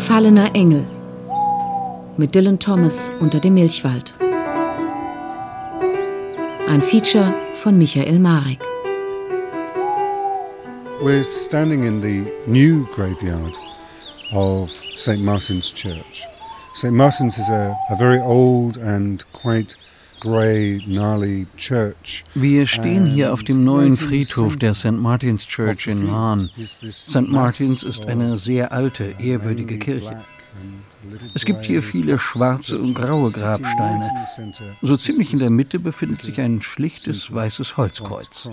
Gefallener Engel mit Dylan Thomas unter dem Milchwald. Ein Feature von Michael Marek. We're standing in the new graveyard of St. Martin's Church. St. Martin's is a, a very old and quite wir stehen hier auf dem neuen Friedhof der St. Martin's Church in Lahn. St. Martin's ist eine sehr alte, ehrwürdige Kirche. Es gibt hier viele schwarze und graue Grabsteine. So ziemlich in der Mitte befindet sich ein schlichtes weißes Holzkreuz.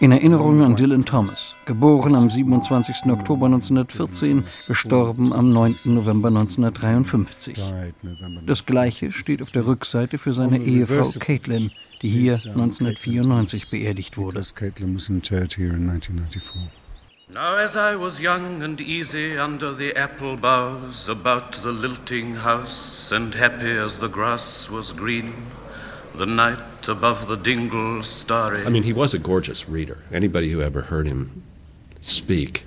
In Erinnerung an Dylan Thomas, geboren am 27. Oktober 1914, gestorben am 9. November 1953. Das gleiche steht auf der Rückseite für seine Ehefrau Caitlin, die hier 1994 beerdigt wurde. Now, as I was young and easy under the apple boughs, about the lilting house, and happy as the grass was green, the night above the dingle starry. I mean, he was a gorgeous reader. Anybody who ever heard him speak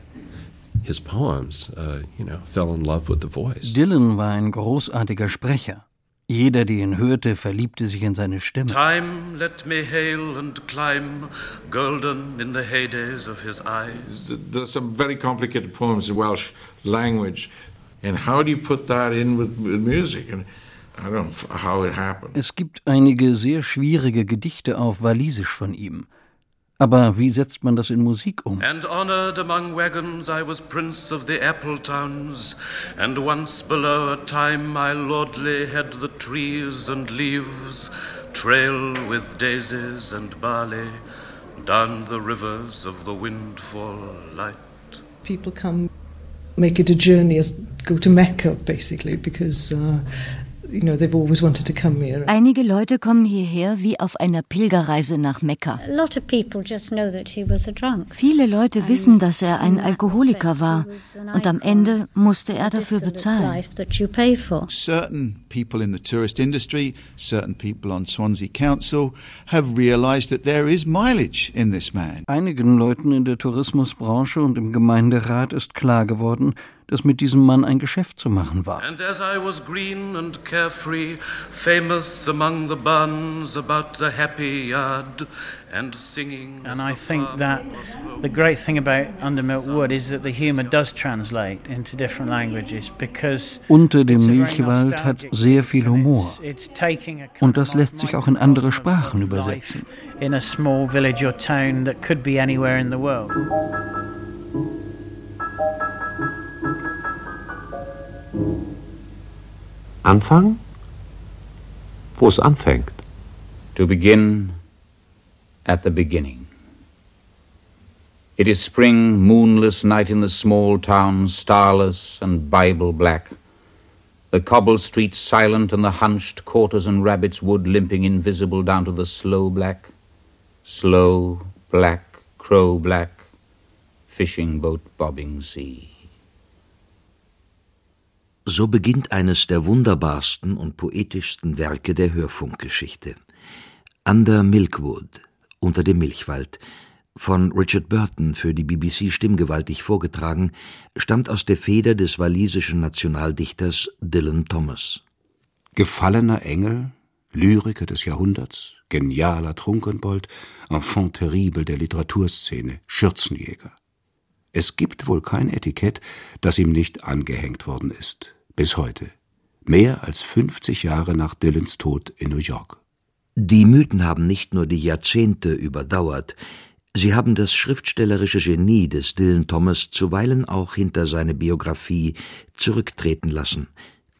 his poems, uh, you know, fell in love with the voice. Dylan war ein großartiger Sprecher. Jeder, der ihn hörte, verliebte sich in seine Stimme. Time let me hail and climb, golden in the heydays of his eyes. There's some very complicated poems in Welsh language, and how do you put that in with, with music? And I don't know how it happened. Es gibt einige sehr schwierige Gedichte auf Walisisch von ihm. Aber wie setzt man das in Musik um? And honored among wagons I was prince of the apple towns, and once below a time my lordly had the trees and leaves trail with daisies and barley down the rivers of the windfall light. People come make it a journey, as go to Mecca basically, because uh, Einige Leute kommen hierher wie auf einer Pilgerreise nach Mekka. Viele Leute wissen, dass er ein Alkoholiker war und am Ende musste er dafür bezahlen. Certain people in the tourist industry, certain people on Swansea Council have realized that there is mileage in this man. Einigen Leuten in der Tourismusbranche und im Gemeinderat ist klar geworden, dass mit diesem Mann ein Geschäft zu machen war. And as I was green and carefree, famous among the buns about the happy yard and singing. And I think that the great thing about Undermilk Wood is that the humor does translate into different languages because Unter dem Milchwald hat sehr viel Humor. Und das lässt sich auch in andere Sprachen übersetzen. In a small village or town that could be anywhere in the world. Anfang? Wo es anfängt. To begin at the beginning. It is spring, moonless night in the small town, starless and Bible black. The cobble streets silent and the hunched quarters and rabbit's wood limping invisible down to the slow black, slow black, crow black, fishing boat bobbing sea. So beginnt eines der wunderbarsten und poetischsten Werke der Hörfunkgeschichte. Under Milkwood, unter dem Milchwald, von Richard Burton für die BBC stimmgewaltig vorgetragen, stammt aus der Feder des walisischen Nationaldichters Dylan Thomas. Gefallener Engel, Lyriker des Jahrhunderts, genialer Trunkenbold, Enfant terrible der Literaturszene, Schürzenjäger. Es gibt wohl kein Etikett, das ihm nicht angehängt worden ist bis heute, mehr als 50 Jahre nach Dylans Tod in New York. Die Mythen haben nicht nur die Jahrzehnte überdauert, sie haben das schriftstellerische Genie des Dylan Thomas zuweilen auch hinter seine Biografie zurücktreten lassen,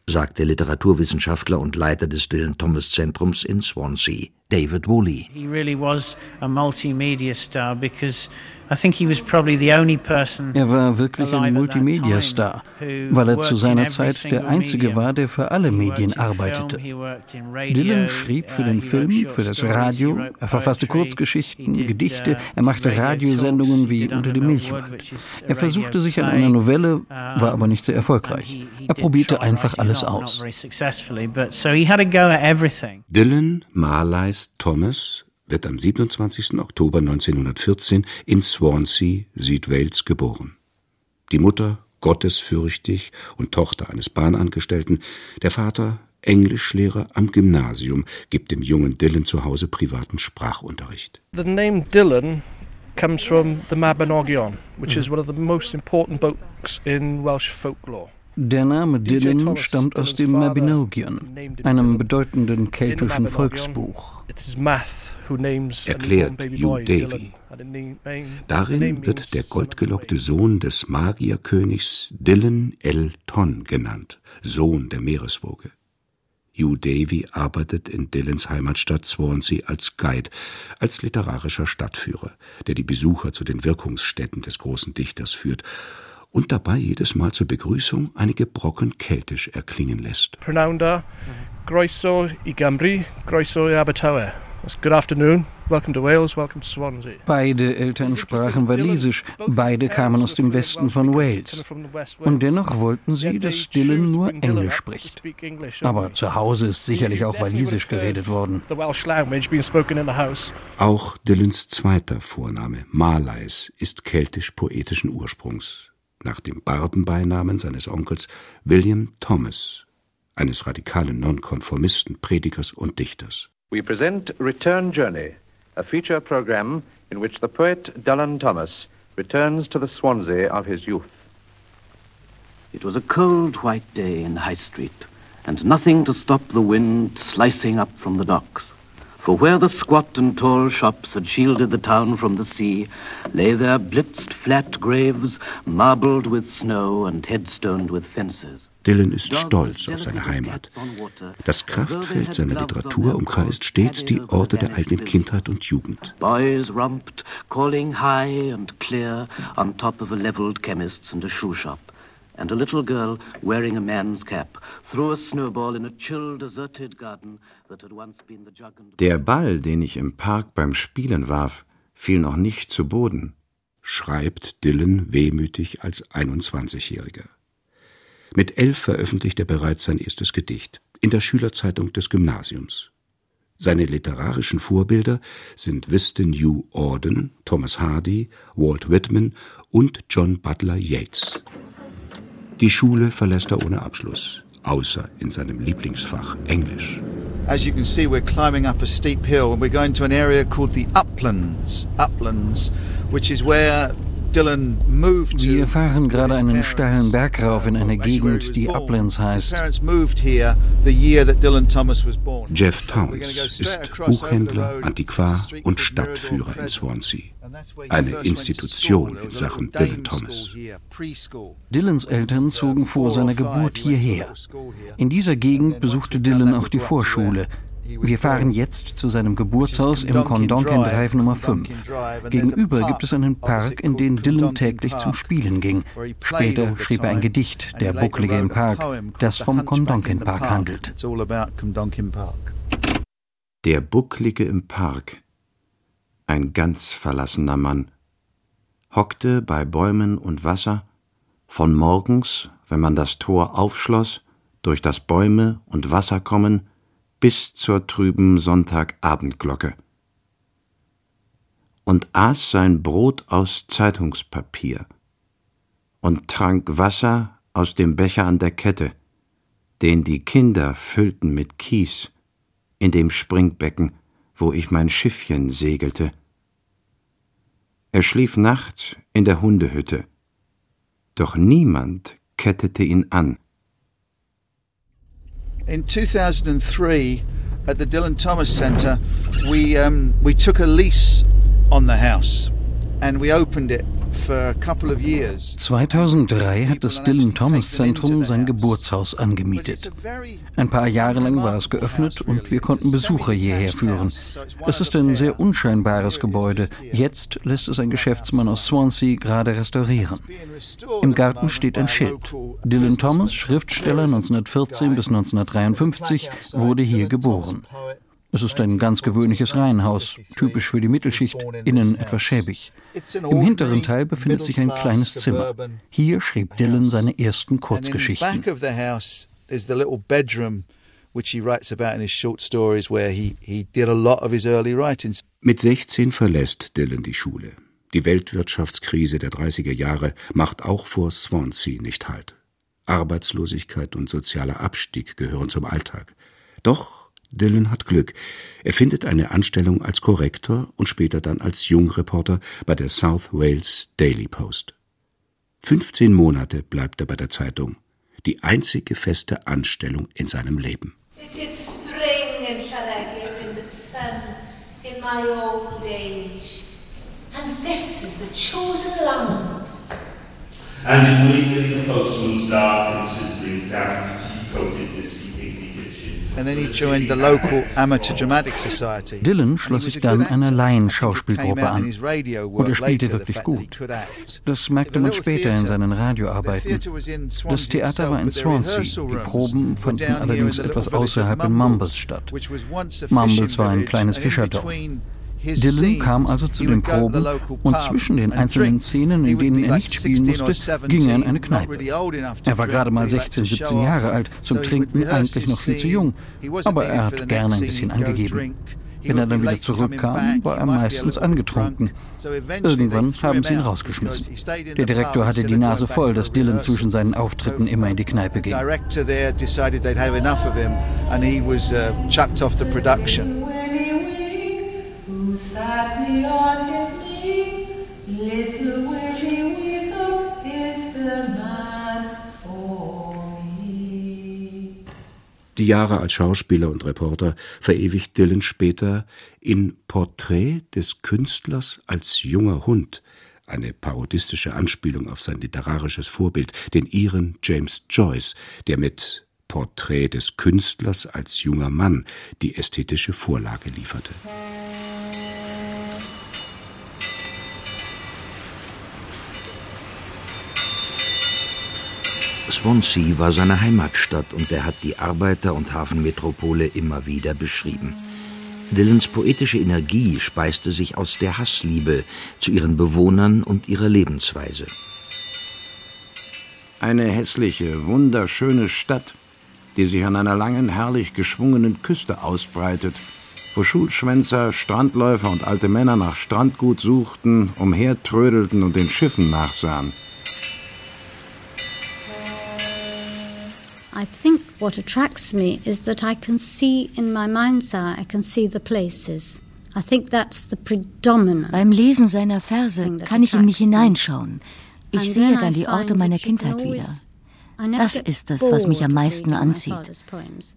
sagt der Literaturwissenschaftler und Leiter des Dylan Thomas Zentrums in Swansea, David Woolley. He really was a multimedia star because er war wirklich ein Multimedia-Star, weil er zu seiner Zeit der Einzige war, der für alle Medien arbeitete. Dylan schrieb für den Film, für das Radio, er verfasste Kurzgeschichten, Gedichte, er machte Radiosendungen wie Unter dem Milchwald. Er versuchte sich an einer Novelle, war aber nicht sehr erfolgreich. Er probierte einfach alles aus. Dylan, Marleis, Thomas wird am 27. Oktober 1914 in Swansea, Südwales, geboren. Die Mutter, gottesfürchtig und Tochter eines Bahnangestellten, der Vater Englischlehrer am Gymnasium, gibt dem jungen Dylan zu Hause privaten Sprachunterricht. The name Dylan comes from the Mabinogion, which is one of the most important books in Welsh folklore. Der Name Dylan stammt aus dem Mabinogion, einem bedeutenden keltischen Volksbuch. Erklärt Hugh Davy. Darin wird der goldgelockte Sohn des Magierkönigs Dylan El Ton genannt, Sohn der Meereswoge. Hugh Davy arbeitet in Dylans Heimatstadt Swansea als Guide, als literarischer Stadtführer, der die Besucher zu den Wirkungsstätten des großen Dichters führt und dabei jedes Mal zur Begrüßung einige Brocken keltisch erklingen lässt. Pronounda, Groiso i Gambri, Groiso i Abertawe. Good afternoon, welcome to Wales, welcome to Swansea. Beide Eltern sprachen Walisisch, beide kamen aus dem Westen von Wales. Und dennoch wollten sie, dass Dylan nur Englisch spricht. Aber zu Hause ist sicherlich auch Walisisch geredet worden. Auch Dylans zweiter Vorname, Marleis, ist keltisch-poetischen Ursprungs nach dem Bardenbeinamen seines Onkels William Thomas, eines radikalen Nonkonformisten, Predigers und Dichters. We present Return Journey, a feature program in which the poet Dylan Thomas returns to the Swansea of his youth. It was a cold white day in High Street, and nothing to stop the wind slicing up from the docks. For where the squat and tall shops had shielded the town from the sea, lay there blitzed flat graves, marbled with snow and headstoned with fences. Dylan ist stolz auf seine Heimat. Das Kraftfeld seiner Literatur umkreist stets die Orte der eigenen Kindheit und Jugend. Boys romped, calling high and clear on top of a leveled chemist's and a shoe shop. And a little girl wearing a man's cap threw a snowball in a chill, deserted garden that had once been the jug and Der Ball, den ich im Park beim Spielen warf, fiel noch nicht zu Boden, schreibt Dylan wehmütig als 21-Jähriger. Mit elf veröffentlicht er bereits sein erstes Gedicht in der Schülerzeitung des Gymnasiums. Seine literarischen Vorbilder sind Wystan Hugh Auden, Thomas Hardy, Walt Whitman und John Butler Yeats. Die Schule verlässt er ohne Abschluss, außer in seinem Lieblingsfach Englisch. As you can see, we're climbing up a steep hill and we're going to an area called the Uplands. Uplands, which is where wir fahren gerade einen steilen Berg rauf in eine Gegend, die Uplands heißt. Jeff Towns ist Buchhändler, Antiquar und Stadtführer in Swansea. Eine Institution in Sachen Dylan Thomas. Dylans Eltern zogen vor seiner Geburt hierher. In dieser Gegend besuchte Dylan auch die Vorschule, wir fahren jetzt zu seinem Geburtshaus im Condonken Drive Nummer 5. Gegenüber gibt es einen Park, in den Dylan täglich zum Spielen ging. Später schrieb er ein Gedicht, Der Bucklige im Park, das vom Condonken Park handelt. Der Bucklige im Park, ein ganz verlassener Mann, hockte bei Bäumen und Wasser, von morgens, wenn man das Tor aufschloss, durch das Bäume und Wasser kommen, bis zur trüben Sonntagabendglocke. Und aß sein Brot aus Zeitungspapier und trank Wasser aus dem Becher an der Kette, den die Kinder füllten mit Kies in dem Springbecken, wo ich mein Schiffchen segelte. Er schlief nachts in der Hundehütte, doch niemand kettete ihn an, in 2003 at the Dylan Thomas Centre, we um, we took a lease on the house and we opened it 2003 hat das Dylan Thomas Zentrum sein Geburtshaus angemietet. Ein paar Jahre lang war es geöffnet und wir konnten Besucher hierher führen. Es ist ein sehr unscheinbares Gebäude. Jetzt lässt es ein Geschäftsmann aus Swansea gerade restaurieren. Im Garten steht ein Schild. Dylan Thomas, Schriftsteller 1914 bis 1953, wurde hier geboren. Es ist ein ganz gewöhnliches Reihenhaus, typisch für die Mittelschicht, innen etwas schäbig. Im hinteren Teil befindet sich ein kleines Zimmer. Hier schrieb Dylan seine ersten Kurzgeschichten. Mit 16 verlässt Dylan die Schule. Die Weltwirtschaftskrise der 30er Jahre macht auch vor Swansea nicht Halt. Arbeitslosigkeit und sozialer Abstieg gehören zum Alltag. Doch Dylan hat Glück. Er findet eine Anstellung als Korrektor und später dann als Jungreporter bei der South Wales Daily Post. 15 Monate bleibt er bei der Zeitung. Die einzige feste Anstellung in seinem Leben. It is spring in Llanegin in the sun in my old age. And this is the chosen land. And in the postman's dark and sizzling damp tea-coated Dylan schloss sich dann einer Laienschauspielgruppe an und er spielte wirklich gut. Das merkte man später in seinen Radioarbeiten. Das Theater war in Swansea, die Proben fanden allerdings etwas außerhalb in Mumbles statt. Mumbles war ein kleines Fischerdorf. Dylan kam also zu den Proben und zwischen den einzelnen Szenen, in denen er nicht spielen musste, ging er in eine Kneipe. Er war gerade mal 16, 17 Jahre alt, zum Trinken eigentlich noch viel zu jung, aber er hat gerne ein bisschen angegeben. Wenn er dann wieder zurückkam, war er meistens angetrunken. Irgendwann haben sie ihn rausgeschmissen. Der Direktor hatte die Nase voll, dass Dylan zwischen seinen Auftritten immer in die Kneipe ging. Me on his knee. Little Willie Weasel is the man for me. Die Jahre als Schauspieler und Reporter verewigt Dylan später in Porträt des Künstlers als junger Hund, eine parodistische Anspielung auf sein literarisches Vorbild, den Iren James Joyce, der mit Porträt des Künstlers als junger Mann die ästhetische Vorlage lieferte. Swansea war seine Heimatstadt und er hat die Arbeiter- und Hafenmetropole immer wieder beschrieben. Dylans poetische Energie speiste sich aus der Hassliebe zu ihren Bewohnern und ihrer Lebensweise. Eine hässliche, wunderschöne Stadt, die sich an einer langen, herrlich geschwungenen Küste ausbreitet, wo Schulschwänzer, Strandläufer und alte Männer nach Strandgut suchten, umhertrödelten und den Schiffen nachsahen. I think what attracts me is that I can see in my mind's eye, I can see the places. I think that's the predominant Beim Lesen seiner Verse kann ich in mich hineinschauen. Ich sehe dann die Orte meiner Kindheit wieder. Das ist es, was mich am meisten anzieht.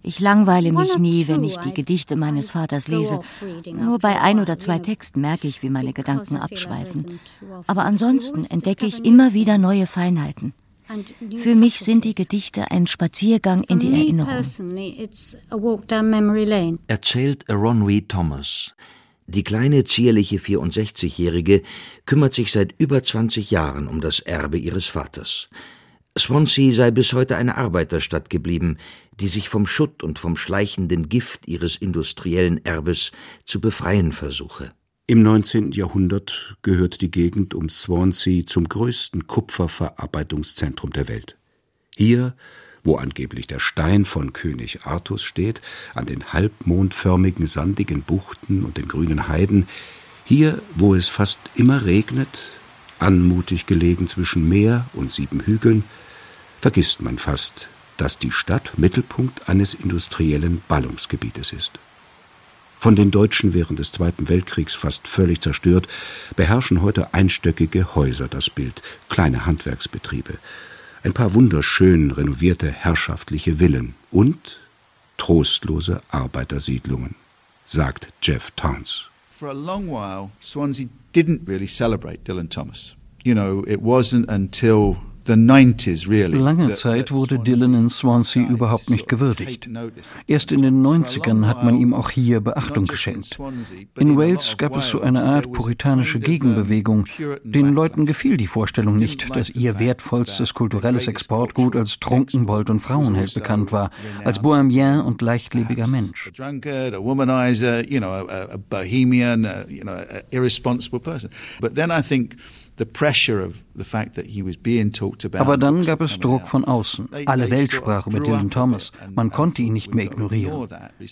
Ich langweile mich nie, wenn ich die Gedichte meines Vaters lese. Nur bei ein oder zwei Texten merke ich, wie meine Gedanken abschweifen. Aber ansonsten entdecke ich immer wieder neue Feinheiten. Für mich sind die Gedichte ein Spaziergang in die Erinnerung. Erzählt Ronwy Thomas. Die kleine, zierliche 64-Jährige kümmert sich seit über 20 Jahren um das Erbe ihres Vaters. Swansea sei bis heute eine Arbeiterstadt geblieben, die sich vom Schutt und vom schleichenden Gift ihres industriellen Erbes zu befreien versuche. Im 19. Jahrhundert gehört die Gegend um Swansea zum größten Kupferverarbeitungszentrum der Welt. Hier, wo angeblich der Stein von König Artus steht, an den halbmondförmigen sandigen Buchten und den grünen Heiden, hier, wo es fast immer regnet, anmutig gelegen zwischen Meer und sieben Hügeln, vergisst man fast, dass die Stadt Mittelpunkt eines industriellen Ballungsgebietes ist. Von den Deutschen während des Zweiten Weltkriegs fast völlig zerstört, beherrschen heute einstöckige Häuser das Bild, kleine Handwerksbetriebe, ein paar wunderschön renovierte herrschaftliche Villen und trostlose Arbeitersiedlungen, sagt Jeff Towns. For a long while, Swansea didn't really celebrate Dylan Thomas. You know, it wasn't until Lange Zeit wurde Dylan in Swansea überhaupt nicht gewürdigt. Erst in den 90ern hat man ihm auch hier Beachtung geschenkt. In Wales gab es so eine Art puritanische Gegenbewegung. Den Leuten gefiel die Vorstellung nicht, dass ihr wertvollstes kulturelles Exportgut als Trunkenbold und Frauenheld bekannt war, als Bohemien und leichtlebiger Mensch. Bohemian, irresponsible person. But then I think Aber dann gab es Druck von außen. Alle Welt sprach über Dylan Thomas. Man konnte ihn nicht mehr ignorieren.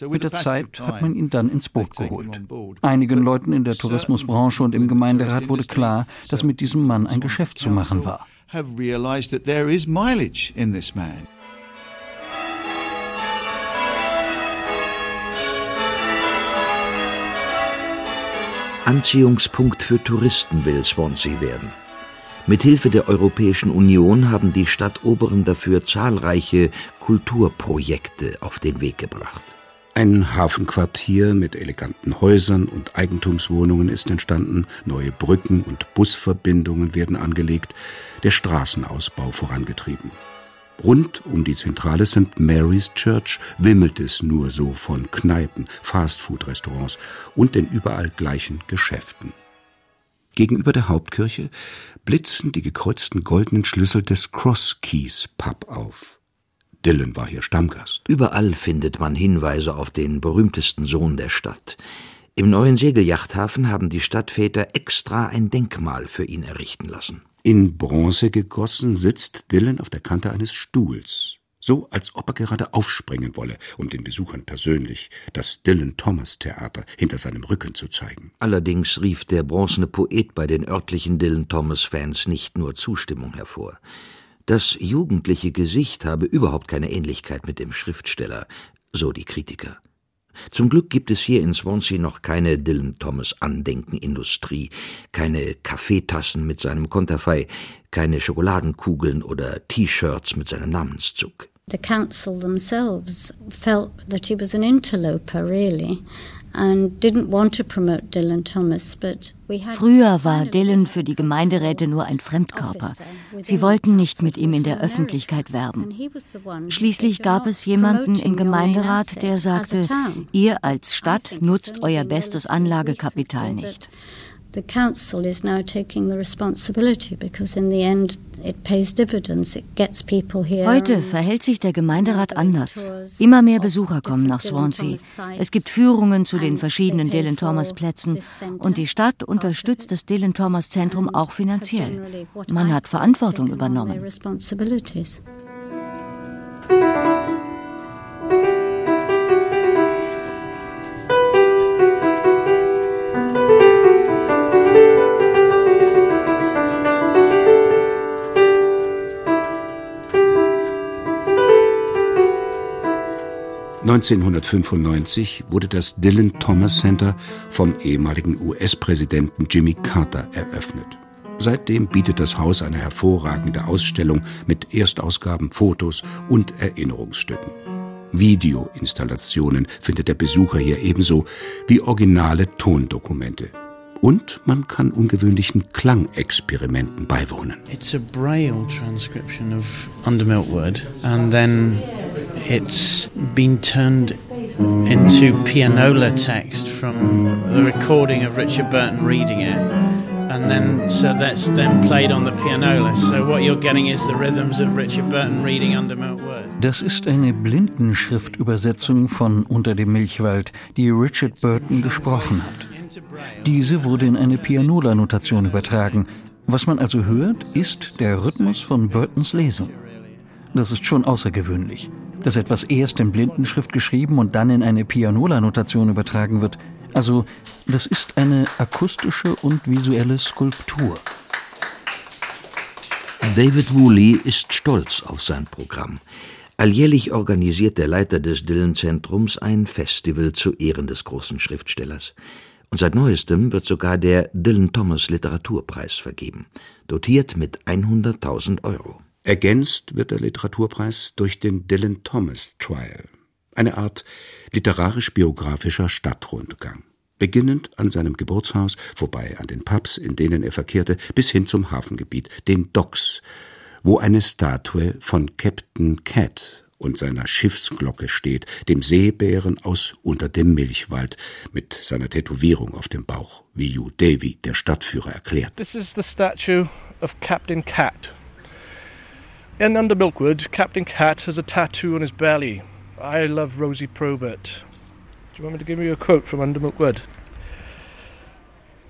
Mit der Zeit hat man ihn dann ins Boot geholt. Einigen Leuten in der Tourismusbranche und im Gemeinderat wurde klar, dass mit diesem Mann ein Geschäft zu machen war. Anziehungspunkt für Touristen will Swansea werden. Mithilfe der Europäischen Union haben die Stadtoberen dafür zahlreiche Kulturprojekte auf den Weg gebracht. Ein Hafenquartier mit eleganten Häusern und Eigentumswohnungen ist entstanden, neue Brücken und Busverbindungen werden angelegt, der Straßenausbau vorangetrieben. Rund um die zentrale St. Mary's Church wimmelt es nur so von Kneipen, Fastfood-Restaurants und den überall gleichen Geschäften. Gegenüber der Hauptkirche blitzen die gekreuzten goldenen Schlüssel des Cross Keys Pub auf. Dylan war hier Stammgast. Überall findet man Hinweise auf den berühmtesten Sohn der Stadt. Im neuen Segelyachthafen haben die Stadtväter extra ein Denkmal für ihn errichten lassen. In Bronze gegossen sitzt Dylan auf der Kante eines Stuhls, so als ob er gerade aufspringen wolle, um den Besuchern persönlich das Dylan Thomas Theater hinter seinem Rücken zu zeigen. Allerdings rief der bronzene Poet bei den örtlichen Dylan Thomas Fans nicht nur Zustimmung hervor. Das jugendliche Gesicht habe überhaupt keine Ähnlichkeit mit dem Schriftsteller, so die Kritiker. Zum Glück gibt es hier in Swansea noch keine Dylan Thomas Andenkenindustrie, keine Kaffeetassen mit seinem Konterfei, keine Schokoladenkugeln oder T-Shirts mit seinem Namenszug. The council themselves felt that he was an interloper, really. Früher war Dylan für die Gemeinderäte nur ein Fremdkörper. Sie wollten nicht mit ihm in der Öffentlichkeit werben. Schließlich gab es jemanden im Gemeinderat, der sagte, ihr als Stadt nutzt euer bestes Anlagekapital nicht. The council is now taking the responsibility because in the end Heute verhält sich der Gemeinderat anders. Immer mehr Besucher kommen nach Swansea. Es gibt Führungen zu den verschiedenen Dylan Thomas Plätzen und die Stadt unterstützt das Dylan Thomas Zentrum auch finanziell. Man hat Verantwortung übernommen. 1995 wurde das Dylan Thomas Center vom ehemaligen US-Präsidenten Jimmy Carter eröffnet. Seitdem bietet das Haus eine hervorragende Ausstellung mit Erstausgaben, Fotos und Erinnerungsstücken. Videoinstallationen findet der Besucher hier ebenso wie originale Tondokumente. Und man kann ungewöhnlichen Klangexperimenten beiwohnen. It's a braille transcription of Under Milkwood and then it's been turned into pianola text from the recording of Richard Burton reading it. And then, so that's then played on the pianola. So what you're getting is the rhythms of Richard Burton reading Under Milkwood. Das ist eine Blindenschriftübersetzung von Unter dem Milchwald, die Richard Burton gesprochen hat. Diese wurde in eine Pianola-Notation übertragen. Was man also hört, ist der Rhythmus von Burtons Lesung. Das ist schon außergewöhnlich, dass etwas erst in Blindenschrift geschrieben und dann in eine Pianola-Notation übertragen wird. Also, das ist eine akustische und visuelle Skulptur. David Woolley ist stolz auf sein Programm. Alljährlich organisiert der Leiter des Dylan-Zentrums ein Festival zu Ehren des großen Schriftstellers. Und seit neuestem wird sogar der Dylan Thomas Literaturpreis vergeben, dotiert mit 100.000 Euro. Ergänzt wird der Literaturpreis durch den Dylan Thomas Trial, eine Art literarisch-biografischer Stadtrundgang. Beginnend an seinem Geburtshaus, vorbei an den Pubs, in denen er verkehrte, bis hin zum Hafengebiet, den Docks, wo eine Statue von Captain Cat und seiner Schiffsglocke steht, dem Seebären aus unter dem Milchwald, mit seiner Tätowierung auf dem Bauch, wie Hugh Davy, der Stadtführer, erklärt. This is the statue of Captain Cat. In Under Milkwood, Captain Cat has a tattoo on his belly. I love Rosie Probert. Do you want me to give you a quote from Under Milkwood?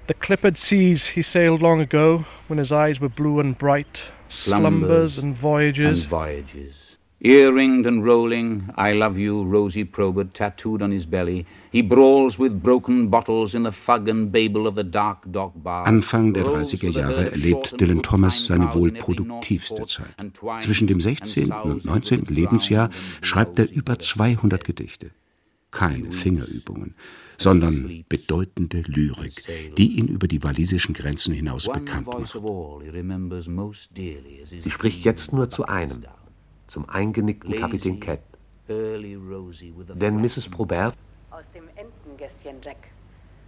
The clippered seas he sailed long ago, when his eyes were blue and bright, slumbers, and voyages. And voyages. Earringed and rolling, I love you, Rosie Probert, tattooed on his belly. He brawls with broken bottles in the fug and babel of the dark dog bar. Anfang der 30er Jahre erlebt Dylan Thomas seine wohl produktivste Zeit. Zwischen dem 16. und 19. Lebensjahr schreibt er über 200 Gedichte. Keine Fingerübungen, sondern bedeutende Lyrik, die ihn über die walisischen Grenzen hinaus bekannt macht. Sie spricht jetzt nur zu einem zum eingenickten Kapitän Cat. Denn Mrs. Probert aus dem Entengässchen, Jack,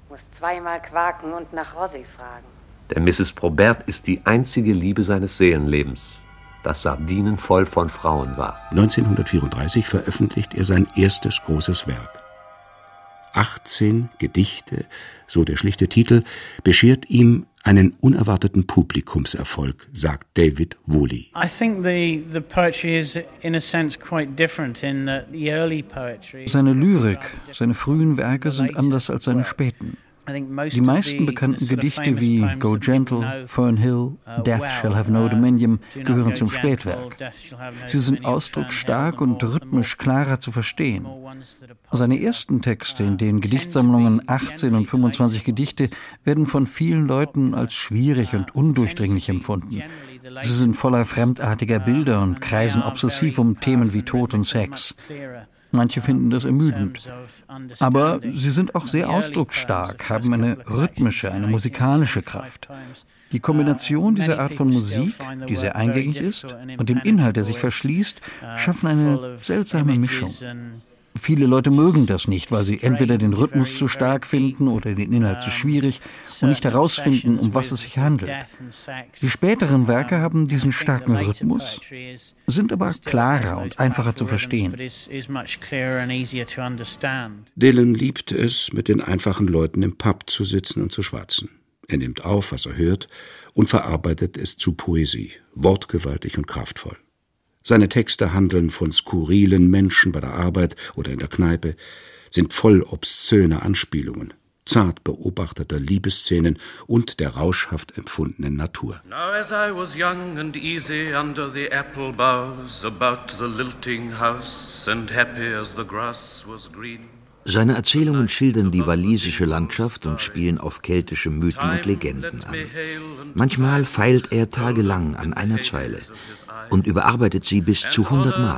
muss zweimal quaken und nach Rossi fragen. Denn Mrs. Probert ist die einzige Liebe seines Seelenlebens, das Sardinen voll von Frauen war. 1934 veröffentlicht er sein erstes großes Werk. 18 Gedichte, so der schlichte Titel, beschert ihm einen unerwarteten Publikumserfolg, sagt David Woolley. Seine Lyrik, seine frühen Werke sind anders als seine späten. Die meisten bekannten Gedichte wie Go Gentle, Fern Hill, uh, Death Shall Have No uh, Dominion gehören zum Spätwerk. Sie sind ausdrucksstark und rhythmisch klarer zu verstehen. Seine ersten Texte in den Gedichtsammlungen 18 und 25 Gedichte werden von vielen Leuten als schwierig und undurchdringlich empfunden. Sie sind voller fremdartiger Bilder und kreisen obsessiv um Themen wie Tod und Sex. Manche finden das ermüdend. Aber sie sind auch sehr ausdrucksstark, haben eine rhythmische, eine musikalische Kraft. Die Kombination dieser Art von Musik, die sehr eingängig ist, und dem Inhalt, der sich verschließt, schaffen eine seltsame Mischung. Viele Leute mögen das nicht, weil sie entweder den Rhythmus zu stark finden oder den Inhalt zu schwierig und nicht herausfinden, um was es sich handelt. Die späteren Werke haben diesen starken Rhythmus, sind aber klarer und einfacher zu verstehen. Dylan liebt es, mit den einfachen Leuten im Pub zu sitzen und zu schwatzen. Er nimmt auf, was er hört, und verarbeitet es zu Poesie, wortgewaltig und kraftvoll. Seine Texte handeln von skurrilen Menschen bei der Arbeit oder in der Kneipe, sind voll obszöner Anspielungen, zart beobachteter Liebesszenen und der rauschhaft empfundenen Natur. Now as I was young and easy under the apple boughs about the lilting house and happy as the grass was green seine Erzählungen schildern die walisische Landschaft und spielen auf keltische Mythen und Legenden an. Manchmal feilt er tagelang an einer Zeile und überarbeitet sie bis zu 100 Mal.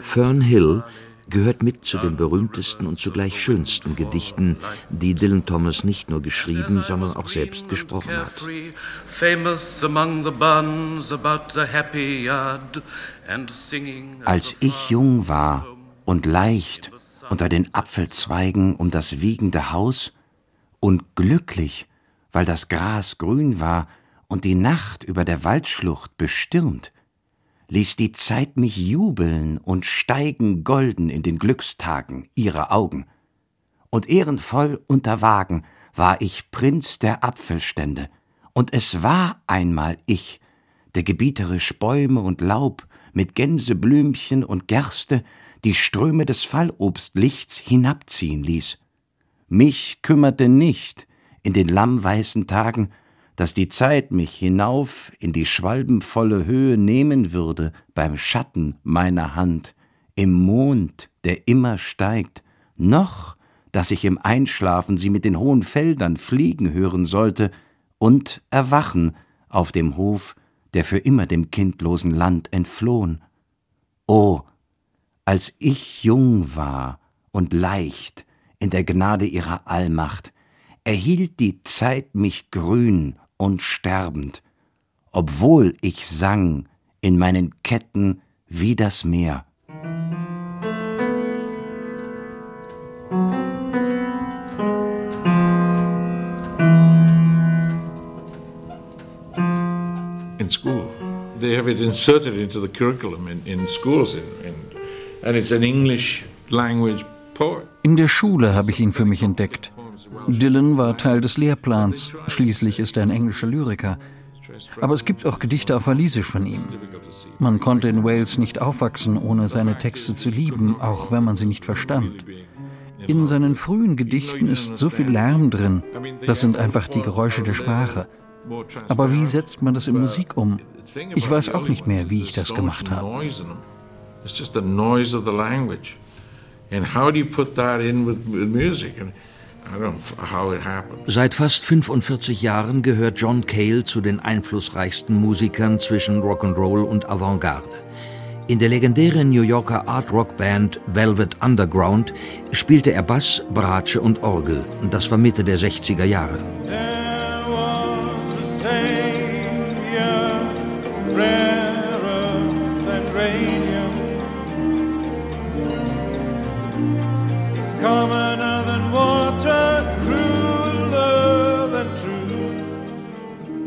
Fern Hill gehört mit zu den berühmtesten und zugleich schönsten Gedichten, die Dylan Thomas nicht nur geschrieben, sondern auch selbst gesprochen hat. Als ich jung war und leicht unter den Apfelzweigen um das wiegende Haus und glücklich, weil das Gras grün war und die Nacht über der Waldschlucht bestirnt, ließ die Zeit mich jubeln und steigen golden in den Glückstagen ihrer Augen. Und ehrenvoll unter Wagen war ich Prinz der Apfelstände, und es war einmal ich, der gebieterisch Bäume und Laub mit Gänseblümchen und Gerste die Ströme des Fallobstlichts hinabziehen ließ. Mich kümmerte nicht in den lammweißen Tagen dass die Zeit mich hinauf in die schwalbenvolle Höhe nehmen würde beim Schatten meiner Hand, im Mond, der immer steigt, noch, dass ich im Einschlafen sie mit den hohen Feldern fliegen hören sollte und erwachen auf dem Hof, der für immer dem kindlosen Land entflohen. O, als ich jung war und leicht in der Gnade ihrer Allmacht, erhielt die Zeit mich grün und sterbend, obwohl ich sang in meinen Ketten wie das Meer. In school, they have it inserted into the curriculum in, in schools, in, in, and it's an English language poet. In der Schule habe ich ihn für mich entdeckt. Dylan war Teil des Lehrplans, schließlich ist er ein englischer Lyriker. Aber es gibt auch Gedichte auf Walisisch von ihm. Man konnte in Wales nicht aufwachsen, ohne seine Texte zu lieben, auch wenn man sie nicht verstand. In seinen frühen Gedichten ist so viel Lärm drin. Das sind einfach die Geräusche der Sprache. Aber wie setzt man das in Musik um? Ich weiß auch nicht mehr, wie ich das gemacht habe. It's just the noise of the language. And how do you put that in with, with music? And Seit fast 45 Jahren gehört John Cale zu den einflussreichsten Musikern zwischen Rock'n'Roll und Avantgarde. In der legendären New Yorker Art-Rock-Band Velvet Underground spielte er Bass, Bratsche und Orgel. Das war Mitte der 60er Jahre.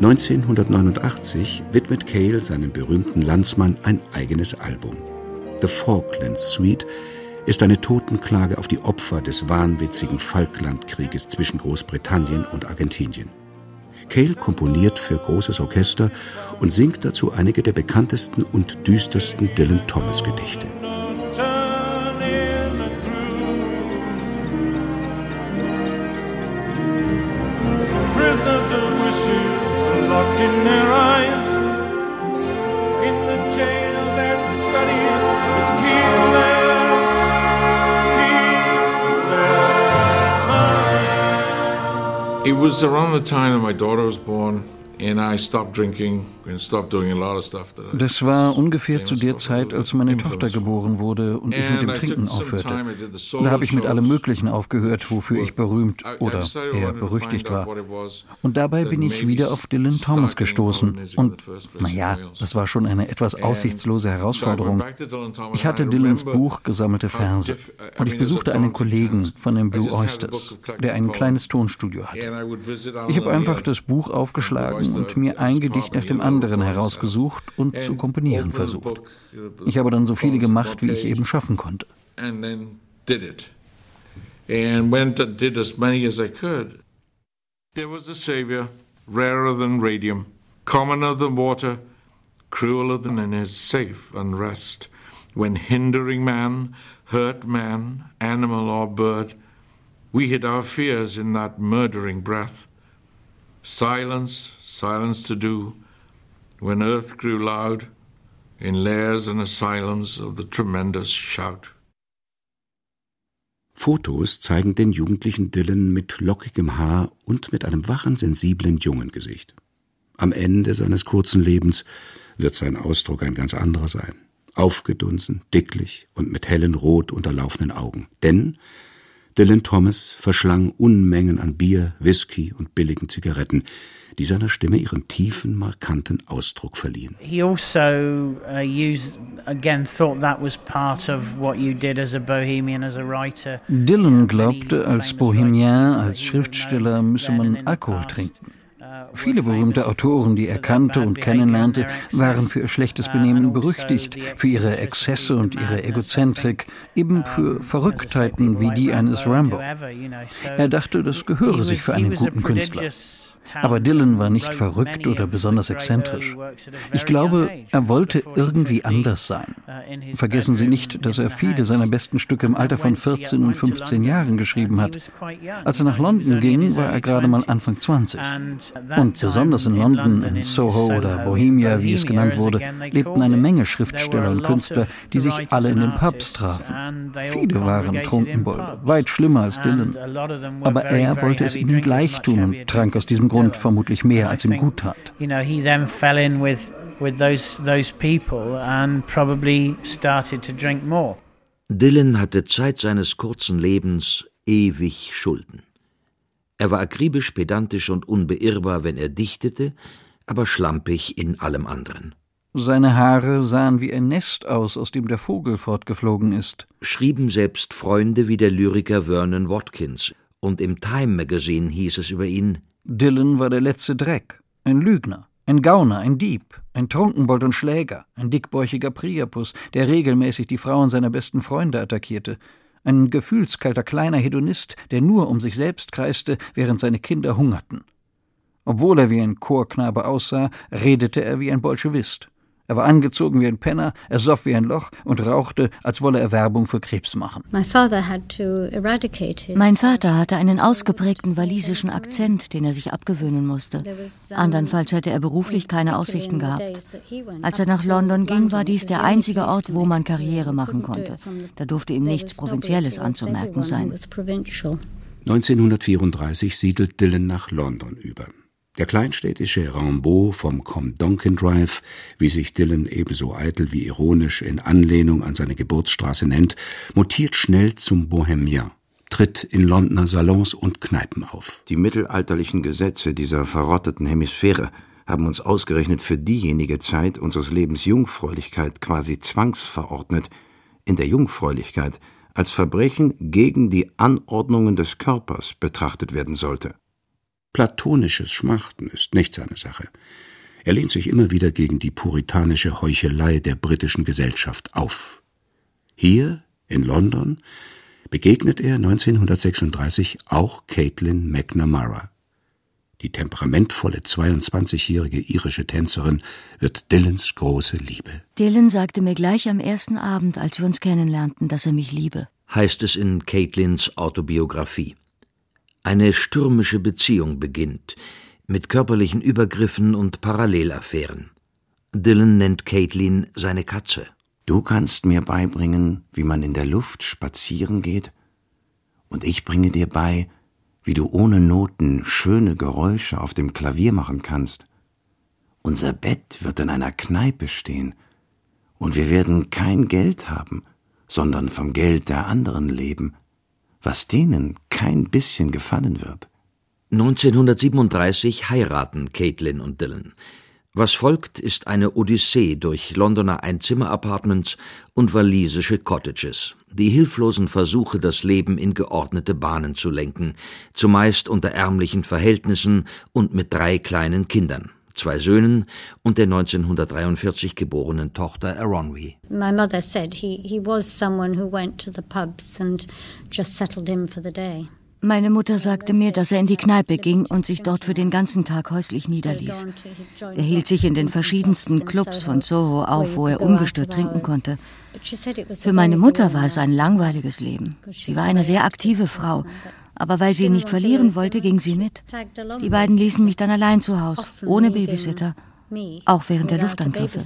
1989 widmet Cale seinem berühmten Landsmann ein eigenes Album. The Falklands Suite ist eine Totenklage auf die Opfer des wahnwitzigen Falklandkrieges zwischen Großbritannien und Argentinien. Cale komponiert für großes Orchester und singt dazu einige der bekanntesten und düstersten Dylan Thomas Gedichte. Was around the time that my daughter was born. Das war ungefähr zu der Zeit, als meine Tochter geboren wurde und ich mit dem Trinken aufhörte. Da habe ich mit allem Möglichen aufgehört, wofür ich berühmt oder eher berüchtigt war. Und dabei bin ich wieder auf Dylan Thomas gestoßen. Und naja, das war schon eine etwas aussichtslose Herausforderung. Ich hatte Dylans Buch Gesammelte Verse und ich besuchte einen Kollegen von den Blue Oysters, der ein kleines Tonstudio hatte. Ich habe einfach das Buch aufgeschlagen geschrieben und mir ein Gedicht nach dem anderen herausgesucht und zu komponieren versucht. Ich habe dann so viele gemacht, wie ich eben schaffen konnte. And went and did as many as I could. There was a savior, rarer than radium, commoner than water, crueler than in his safe unrest, when hindering man, hurt man, animal or bird, we hid our fears in that murdering breath. Silence, silence to do, when earth grew loud, in lairs and asylums of the tremendous shout. Fotos zeigen den jugendlichen Dylan mit lockigem Haar und mit einem wachen, sensiblen Jungengesicht. Am Ende seines kurzen Lebens wird sein Ausdruck ein ganz anderer sein. Aufgedunsen, dicklich und mit hellen, rot unterlaufenden Augen. Denn Dylan Thomas verschlang Unmengen an Bier, Whisky und billigen Zigaretten, die seiner Stimme ihren tiefen, markanten Ausdruck verliehen. He also uh, used again thought that was part of what you did as a bohemian as a writer. Dylan glaubte, als Bohemian, als Schriftsteller müsse man Alkohol trinken. Viele berühmte Autoren, die er kannte und kennenlernte, waren für ihr schlechtes Benehmen berüchtigt, für ihre Exzesse und ihre Egozentrik, eben für Verrücktheiten wie die eines Rambo. Er dachte, das gehöre sich für einen guten Künstler. Aber Dylan war nicht verrückt oder besonders exzentrisch. Ich glaube, er wollte irgendwie anders sein. Vergessen Sie nicht, dass er viele seiner besten Stücke im Alter von 14 und 15 Jahren geschrieben hat. Als er nach London ging, war er gerade mal Anfang 20. Und besonders in London, in Soho oder Bohemia, wie es genannt wurde, lebten eine Menge Schriftsteller und Künstler, die sich alle in den Pubs trafen. Viele waren Trunkenbolde, weit schlimmer als Dylan. Aber er wollte es ihnen gleich tun und trank aus diesem Grund Grund vermutlich mehr, als ihm gut tat. Dylan hatte Zeit seines kurzen Lebens ewig Schulden. Er war akribisch, pedantisch und unbeirrbar, wenn er dichtete, aber schlampig in allem anderen. Seine Haare sahen wie ein Nest aus, aus dem der Vogel fortgeflogen ist, schrieben selbst Freunde wie der Lyriker Vernon Watkins, und im Time Magazine hieß es über ihn Dylan war der letzte Dreck, ein Lügner, ein Gauner, ein Dieb, ein Trunkenbold und Schläger, ein dickbäuchiger Priapus, der regelmäßig die Frauen seiner besten Freunde attackierte, ein gefühlskalter kleiner Hedonist, der nur um sich selbst kreiste, während seine Kinder hungerten. Obwohl er wie ein Chorknabe aussah, redete er wie ein Bolschewist. Er war angezogen wie ein Penner, er soff wie ein Loch und rauchte, als wolle er Werbung für Krebs machen. Mein Vater hatte einen ausgeprägten walisischen Akzent, den er sich abgewöhnen musste. Andernfalls hätte er beruflich keine Aussichten gehabt. Als er nach London ging, war dies der einzige Ort, wo man Karriere machen konnte. Da durfte ihm nichts Provinzielles anzumerken sein. 1934 siedelt Dylan nach London über. Der kleinstädtische Rambeau vom Comdonkin Drive, wie sich Dylan ebenso eitel wie ironisch in Anlehnung an seine Geburtsstraße nennt, mutiert schnell zum Bohemien, tritt in Londoner Salons und Kneipen auf. Die mittelalterlichen Gesetze dieser verrotteten Hemisphäre haben uns ausgerechnet für diejenige Zeit unseres Lebens Jungfräulichkeit quasi zwangsverordnet, in der Jungfräulichkeit als Verbrechen gegen die Anordnungen des Körpers betrachtet werden sollte. Platonisches Schmachten ist nicht seine Sache. Er lehnt sich immer wieder gegen die puritanische Heuchelei der britischen Gesellschaft auf. Hier, in London, begegnet er 1936 auch Caitlin McNamara. Die temperamentvolle 22-jährige irische Tänzerin wird Dylans große Liebe. Dylan sagte mir gleich am ersten Abend, als wir uns kennenlernten, dass er mich liebe. Heißt es in Caitlins Autobiografie. Eine stürmische Beziehung beginnt, mit körperlichen Übergriffen und Parallelaffären. Dylan nennt Caitlin seine Katze. Du kannst mir beibringen, wie man in der Luft spazieren geht, und ich bringe dir bei, wie du ohne Noten schöne Geräusche auf dem Klavier machen kannst. Unser Bett wird in einer Kneipe stehen, und wir werden kein Geld haben, sondern vom Geld der anderen leben was denen kein bisschen gefallen wird. 1937 heiraten Caitlin und Dylan. Was folgt, ist eine Odyssee durch Londoner Einzimmer-Apartments und walisische Cottages. Die hilflosen Versuche, das Leben in geordnete Bahnen zu lenken, zumeist unter ärmlichen Verhältnissen und mit drei kleinen Kindern zwei Söhnen und der 1943 geborenen Tochter Aronwy. My mother said he, he was someone who went to the pubs and just settled in for the day. Meine Mutter sagte mir, dass er in die Kneipe ging und sich dort für den ganzen Tag häuslich niederließ. Er hielt sich in den verschiedensten Clubs von Soho auf, wo er ungestört trinken konnte. Für meine Mutter war es ein langweiliges Leben. Sie war eine sehr aktive Frau aber weil sie nicht verlieren wollte, ging sie mit. Die beiden ließen mich dann allein zu Hause, ohne Babysitter, auch während der Luftangriffe.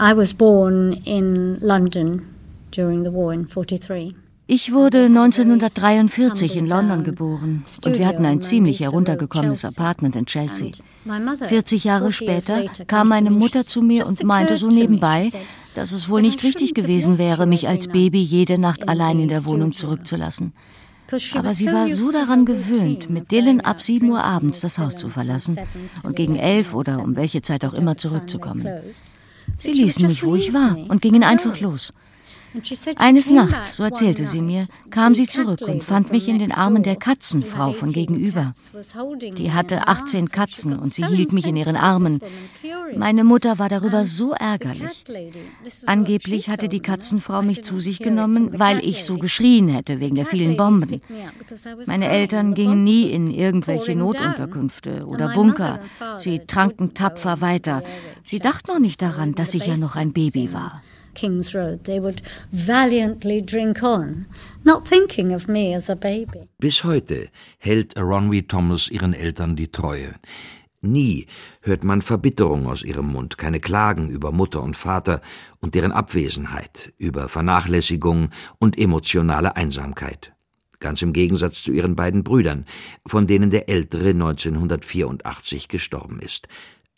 I was born in London during the war in 43. Ich wurde 1943 in London geboren und wir hatten ein ziemlich heruntergekommenes Apartment in Chelsea. 40 Jahre später kam meine Mutter zu mir und meinte so nebenbei, dass es wohl nicht richtig gewesen wäre, mich als Baby jede Nacht allein in der Wohnung zurückzulassen. Aber sie war so daran gewöhnt, mit Dylan ab 7 Uhr abends das Haus zu verlassen und gegen 11 oder um welche Zeit auch immer zurückzukommen. Sie ließen mich, wo ich war, und gingen einfach los. Eines Nachts, so erzählte sie mir, kam sie zurück und fand mich in den Armen der Katzenfrau von gegenüber. Die hatte 18 Katzen und sie hielt mich in ihren Armen. Meine Mutter war darüber so ärgerlich. Angeblich hatte die Katzenfrau mich zu sich genommen, weil ich so geschrien hätte wegen der vielen Bomben. Meine Eltern gingen nie in irgendwelche Notunterkünfte oder Bunker. Sie tranken tapfer weiter. Sie dachten noch nicht daran, dass ich ja noch ein Baby war. King's Road. They would valiantly drink on, not thinking of me as a baby. Bis heute hält Ronwy Thomas ihren Eltern die Treue. Nie hört man Verbitterung aus ihrem Mund, keine Klagen über Mutter und Vater und deren Abwesenheit, über Vernachlässigung und emotionale Einsamkeit. Ganz im Gegensatz zu ihren beiden Brüdern, von denen der ältere 1984 gestorben ist.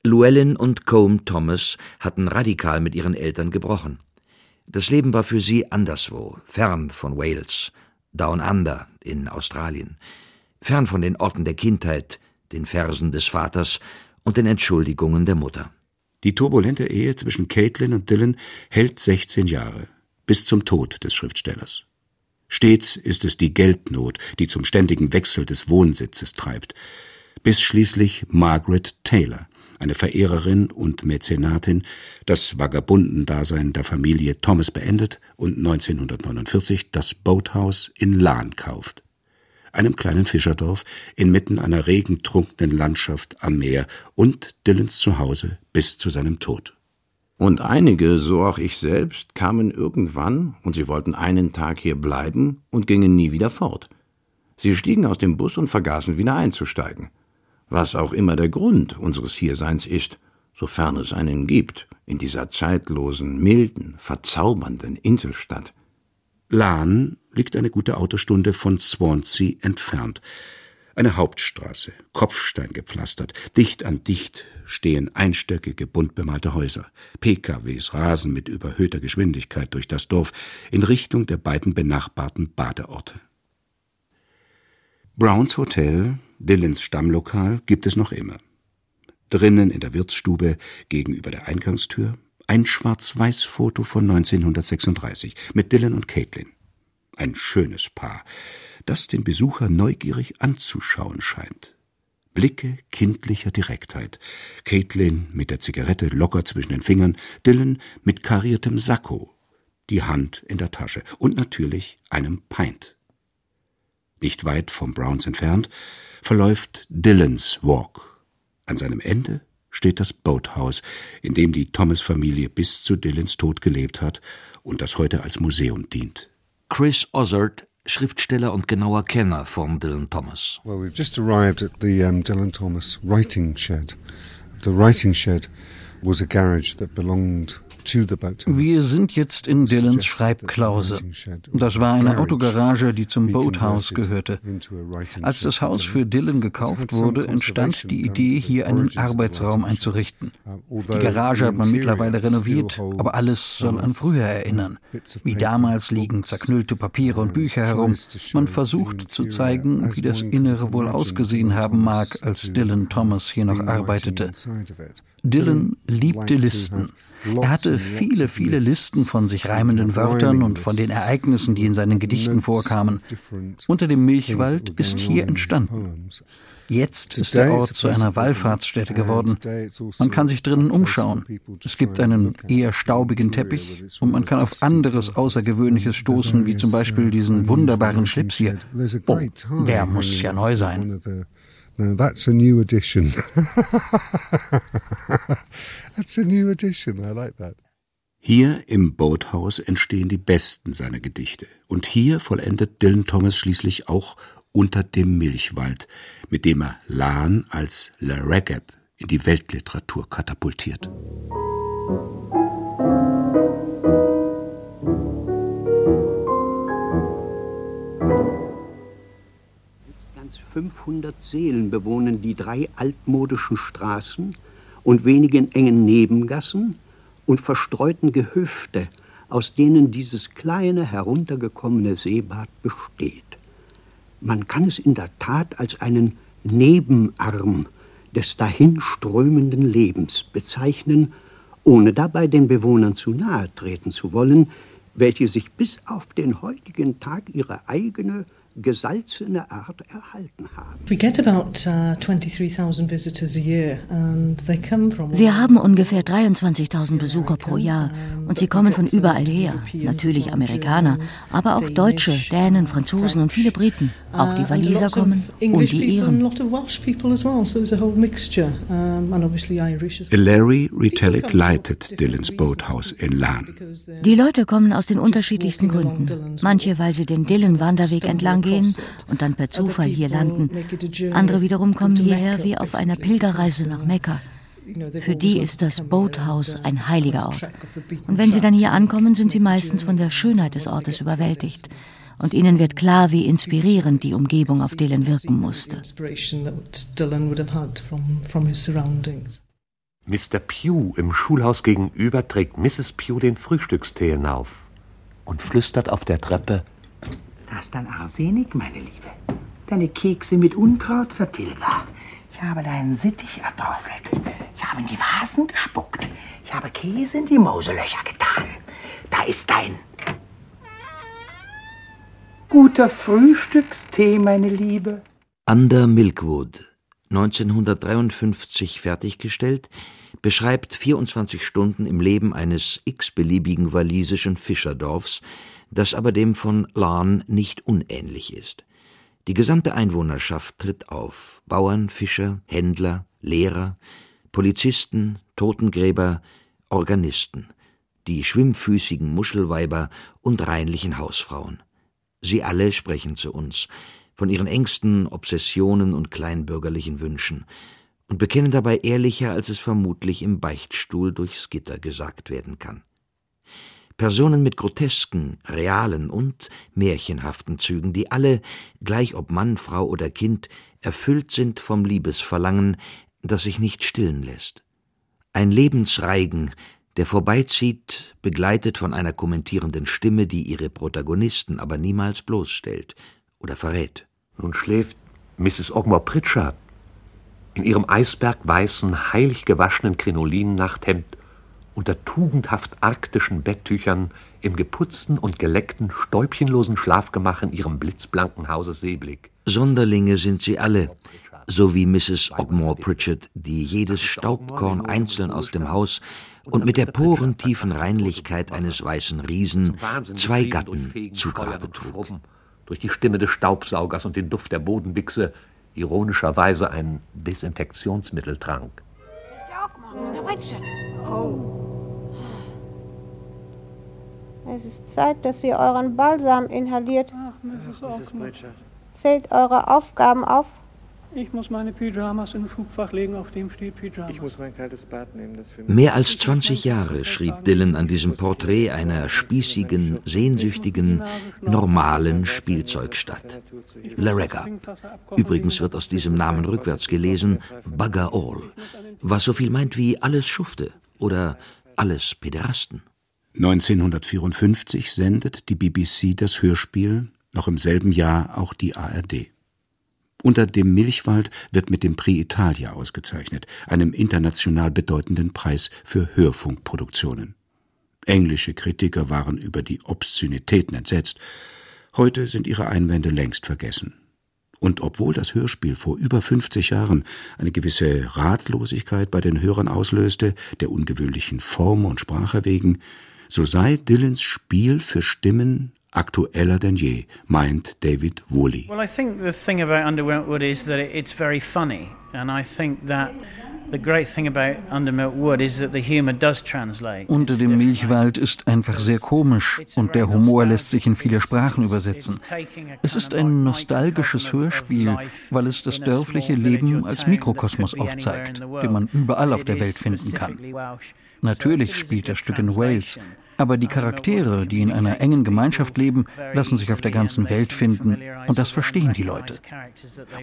Llewellyn und Combe Thomas hatten radikal mit ihren Eltern gebrochen. Das Leben war für sie anderswo, fern von Wales, Down Under in Australien, fern von den Orten der Kindheit, den Versen des Vaters und den Entschuldigungen der Mutter. Die turbulente Ehe zwischen Caitlin und Dylan hält 16 Jahre, bis zum Tod des Schriftstellers. Stets ist es die Geldnot, die zum ständigen Wechsel des Wohnsitzes treibt, bis schließlich Margaret Taylor eine Verehrerin und Mäzenatin, das Vagabundendasein der Familie Thomas beendet und 1949 das Boathouse in Lahn kauft. einem kleinen Fischerdorf inmitten einer regentrunkenen Landschaft am Meer und Dylans Zuhause bis zu seinem Tod. Und einige, so auch ich selbst, kamen irgendwann und sie wollten einen Tag hier bleiben und gingen nie wieder fort. Sie stiegen aus dem Bus und vergaßen wieder einzusteigen. Was auch immer der Grund unseres Hierseins ist, sofern es einen gibt, in dieser zeitlosen, milden, verzaubernden Inselstadt. Lahn liegt eine gute Autostunde von Swansea entfernt. Eine Hauptstraße, Kopfstein gepflastert, dicht an dicht stehen einstöckige, bunt bemalte Häuser. PKWs rasen mit überhöhter Geschwindigkeit durch das Dorf in Richtung der beiden benachbarten Badeorte. Browns Hotel, Dylans Stammlokal, gibt es noch immer. Drinnen in der Wirtsstube gegenüber der Eingangstür ein Schwarz-Weiß-Foto von 1936 mit Dylan und Caitlin. Ein schönes Paar, das den Besucher neugierig anzuschauen scheint. Blicke kindlicher Direktheit. Caitlin mit der Zigarette locker zwischen den Fingern, Dylan mit kariertem Sakko, die Hand in der Tasche und natürlich einem Pint. Nicht weit vom Browns entfernt verläuft Dylans Walk. An seinem Ende steht das Boathouse, in dem die Thomas-Familie bis zu Dylans Tod gelebt hat und das heute als Museum dient. Chris Ozzard Schriftsteller und genauer Kenner von Dylan Thomas. Well, we've just arrived at the um, Dylan Thomas writing shed. The writing shed was a garage that belonged wir sind jetzt in Dylans Schreibklause. Das war eine Autogarage, die zum Boathouse gehörte. Als das Haus für Dylan gekauft wurde, entstand die Idee, hier einen Arbeitsraum einzurichten. Uh, die Garage hat man mittlerweile renoviert, aber alles soll an früher erinnern. Wie damals liegen zerknüllte Papiere und Bücher herum. Man versucht zu zeigen, wie das Innere wohl ausgesehen haben mag, als Dylan Thomas hier noch arbeitete. Dylan liebte Listen. Er hatte viele, viele Listen von sich reimenden Wörtern und von den Ereignissen, die in seinen Gedichten vorkamen. Unter dem Milchwald ist hier entstanden. Jetzt ist der Ort zu einer Wallfahrtsstätte geworden. Man kann sich drinnen umschauen. Es gibt einen eher staubigen Teppich und man kann auf anderes Außergewöhnliches stoßen, wie zum Beispiel diesen wunderbaren Schlips hier. Oh, der muss ja neu sein. Now that's a new addition. that's a new addition. I like that. Hier im Boathouse entstehen die besten seiner Gedichte. Und hier vollendet Dylan Thomas schließlich auch unter dem Milchwald, mit dem er Lahn als Le Reggae in die Weltliteratur katapultiert. 500 Seelen bewohnen die drei altmodischen Straßen und wenigen engen Nebengassen und verstreuten Gehöfte, aus denen dieses kleine heruntergekommene Seebad besteht. Man kann es in der Tat als einen Nebenarm des dahinströmenden Lebens bezeichnen, ohne dabei den Bewohnern zu nahe treten zu wollen, welche sich bis auf den heutigen Tag ihre eigene gesalzene Art erhalten haben. Uh, Wir haben ungefähr 23.000 Besucher pro Jahr und sie kommen von überall her. Natürlich Amerikaner, aber auch Deutsche, Dänen, Franzosen und viele Briten. Auch die uh, Waliser kommen und die Iren. Larry Retallick leitet Dylans Boathouse in Lahn. Die Leute kommen aus den unterschiedlichsten Gründen. Manche, weil sie den Dylan-Wanderweg entlang gehen und dann per Zufall hier landen. Andere wiederum kommen hierher wie auf einer Pilgerreise nach Mekka. Für die ist das Boathouse ein heiliger Ort. Und wenn sie dann hier ankommen, sind sie meistens von der Schönheit des Ortes überwältigt. Und ihnen wird klar, wie inspirierend die Umgebung auf Dylan wirken musste. Mr. Pugh im Schulhaus gegenüber trägt Mrs. Pugh den Frühstückstee hinauf und flüstert auf der Treppe das dein Arsenik, meine Liebe. Deine Kekse mit Unkraut, Vertilga. Ich habe deinen Sittich erdrosselt. Ich habe in die Vasen gespuckt. Ich habe Käse in die Mauselöcher getan. Da ist dein guter Frühstückstee, meine Liebe. Under Milkwood, 1953 fertiggestellt, beschreibt 24 Stunden im Leben eines x-beliebigen walisischen Fischerdorfs, das aber dem von Larn nicht unähnlich ist. Die gesamte Einwohnerschaft tritt auf. Bauern, Fischer, Händler, Lehrer, Polizisten, Totengräber, Organisten, die schwimmfüßigen Muschelweiber und reinlichen Hausfrauen. Sie alle sprechen zu uns von ihren Ängsten, Obsessionen und kleinbürgerlichen Wünschen und bekennen dabei ehrlicher, als es vermutlich im Beichtstuhl durchs Gitter gesagt werden kann. Personen mit grotesken, realen und märchenhaften Zügen, die alle, gleich ob Mann, Frau oder Kind, erfüllt sind vom Liebesverlangen, das sich nicht stillen lässt. Ein Lebensreigen, der vorbeizieht, begleitet von einer kommentierenden Stimme, die ihre Protagonisten aber niemals bloßstellt oder verrät. Nun schläft Mrs. Ogmore Pritchard in ihrem eisbergweißen, heilig gewaschenen Krinolin-Nachthemd unter tugendhaft arktischen Betttüchern im geputzten und geleckten, stäubchenlosen Schlafgemach in ihrem blitzblanken Hause Seeblick. Sonderlinge sind sie alle, so wie Mrs. Ogmore Pritchard, die jedes Staubkorn einzeln aus dem Haus und mit der porentiefen Reinlichkeit eines weißen Riesen zwei Gatten zu Grabe trug. Durch die Stimme des Staubsaugers und den Duft der Bodenwichse ironischerweise ein Desinfektionsmittel trank. Mr. Ogmore, Mr. Pritchard. Oh. Es ist Zeit, dass ihr euren Balsam inhaliert. Ach, Mrs. Ogmore. Zählt eure Aufgaben auf. Ich muss meine Pyjamas in Schubfach legen, auf dem steht Pyjamas. Ich muss mein kaltes Bad nehmen. Das für Mehr als 20 Jahre schrieb Dylan an diesem Porträt einer spießigen, sehnsüchtigen, normalen Spielzeugstadt. Larega. Übrigens wird aus diesem Namen rückwärts gelesen Bugger All, was so viel meint wie alles Schufte oder alles Pederasten. 1954 sendet die BBC das Hörspiel, noch im selben Jahr auch die ARD. Unter dem Milchwald wird mit dem Prix Italia ausgezeichnet, einem international bedeutenden Preis für Hörfunkproduktionen. Englische Kritiker waren über die Obszönitäten entsetzt. Heute sind ihre Einwände längst vergessen. Und obwohl das Hörspiel vor über 50 Jahren eine gewisse Ratlosigkeit bei den Hörern auslöste, der ungewöhnlichen Form und Sprache wegen, so sei Dylans Spiel für Stimmen aktueller denn je, meint David Woolley. Well, I think the thing about Underwood is that it's very funny, and I think that unter dem Milchwald ist einfach sehr komisch und der Humor lässt sich in viele Sprachen übersetzen. Es ist ein nostalgisches Hörspiel, weil es das dörfliche Leben als Mikrokosmos aufzeigt, den man überall auf der Welt finden kann. Natürlich spielt das Stück in Wales, aber die Charaktere, die in einer engen Gemeinschaft leben, lassen sich auf der ganzen Welt finden und das verstehen die Leute.